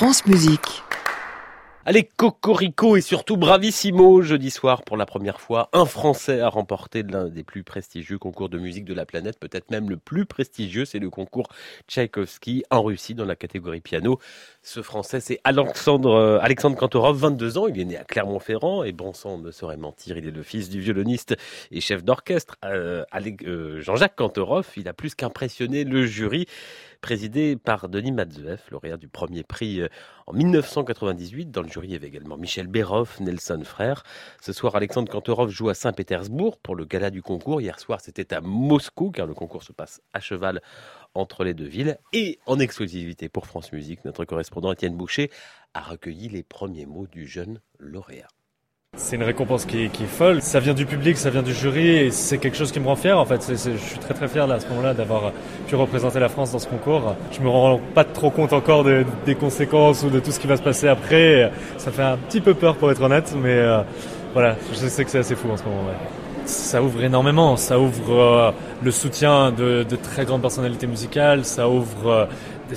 France Musique. Allez, Cocorico et surtout Bravissimo, jeudi soir pour la première fois, un Français a remporté l'un des plus prestigieux concours de musique de la planète, peut-être même le plus prestigieux, c'est le concours Tchaïkovski en Russie dans la catégorie piano. Ce Français, c'est Alexandre, euh, Alexandre Kantorov, 22 ans, il est né à Clermont-Ferrand et bon sang ne saurait mentir, il est le fils du violoniste et chef d'orchestre euh, euh, Jean-Jacques Kantorov. Il a plus qu'impressionné le jury présidé par Denis Matzev, lauréat du premier prix en 1998. Dans le jury, il y avait également Michel Béroff, Nelson Frère. Ce soir, Alexandre Kantorov joue à Saint-Pétersbourg pour le gala du concours. Hier soir, c'était à Moscou, car le concours se passe à cheval entre les deux villes. Et en exclusivité pour France Musique, notre correspondant Étienne Boucher a recueilli les premiers mots du jeune lauréat. C'est une récompense qui est, folle. Ça vient du public, ça vient du jury et c'est quelque chose qui me rend fier en fait. je suis très très fier là, à ce moment-là d'avoir pu représenter la France dans ce concours. Je me rends pas trop compte encore des conséquences ou de tout ce qui va se passer après. Ça fait un petit peu peur pour être honnête, mais euh, voilà, je sais que c'est assez fou en ce moment. Ça ouvre énormément, ça ouvre euh, le soutien de, de, très grandes personnalités musicales, ça ouvre euh,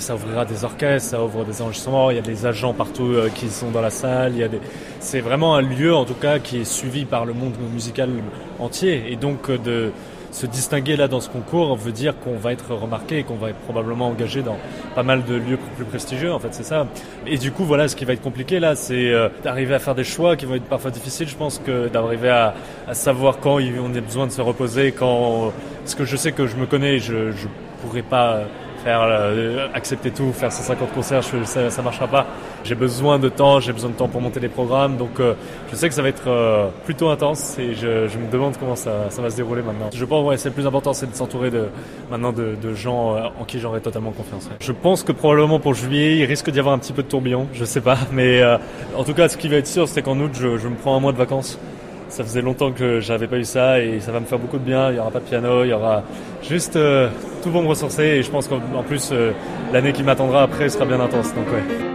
ça ouvrira des orchestres, ça ouvre des enregistrements, il y a des agents partout euh, qui sont dans la salle, c'est vraiment un lieu en tout cas qui est suivi par le monde musical entier. Et donc euh, de se distinguer là dans ce concours veut dire qu'on va être remarqué et qu'on va être probablement engagé dans pas mal de lieux plus prestigieux en fait c'est ça. Et du coup voilà ce qui va être compliqué là c'est euh, d'arriver à faire des choix qui vont être parfois difficiles. Je pense que d'arriver à, à, savoir quand on a besoin de se reposer quand parce que je sais que je me connais je je pourrais pas euh, accepter tout, faire 150 concerts, ça, ça marchera pas. J'ai besoin de temps, j'ai besoin de temps pour monter les programmes, donc euh, je sais que ça va être euh, plutôt intense et je, me demande comment ça, va se dérouler maintenant. Je pense ouais, c'est le plus important, c'est de s'entourer de maintenant de, gens en qui j'aurai totalement confiance. Je pense que probablement pour juillet, il risque d'y avoir un petit peu de tourbillon, je sais pas, mais en tout cas, ce qui va être sûr, c'est qu'en août, je me prends un mois de vacances ça faisait longtemps que j'avais pas eu ça et ça va me faire beaucoup de bien. Il y aura pas de piano, il y aura juste euh, tout va me ressourcer et je pense qu'en plus euh, l'année qui m'attendra après sera bien intense. Donc ouais.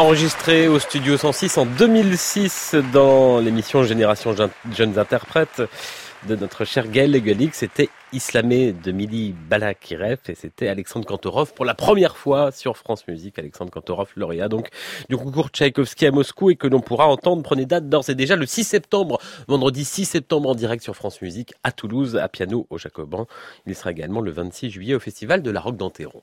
Enregistré au studio 106 en 2006 dans l'émission Génération Jeunes Interprètes de notre cher Gaël Leguelic. C'était Islamé de Mili Balakirev et c'était Alexandre Kantorov pour la première fois sur France Musique. Alexandre Kantorov, lauréat donc du concours Tchaïkovski à Moscou et que l'on pourra entendre. Prenez date d'ores et déjà le 6 septembre, vendredi 6 septembre en direct sur France Musique à Toulouse, à Piano au Jacoban. Il sera également le 26 juillet au Festival de la Roque d'Anteron.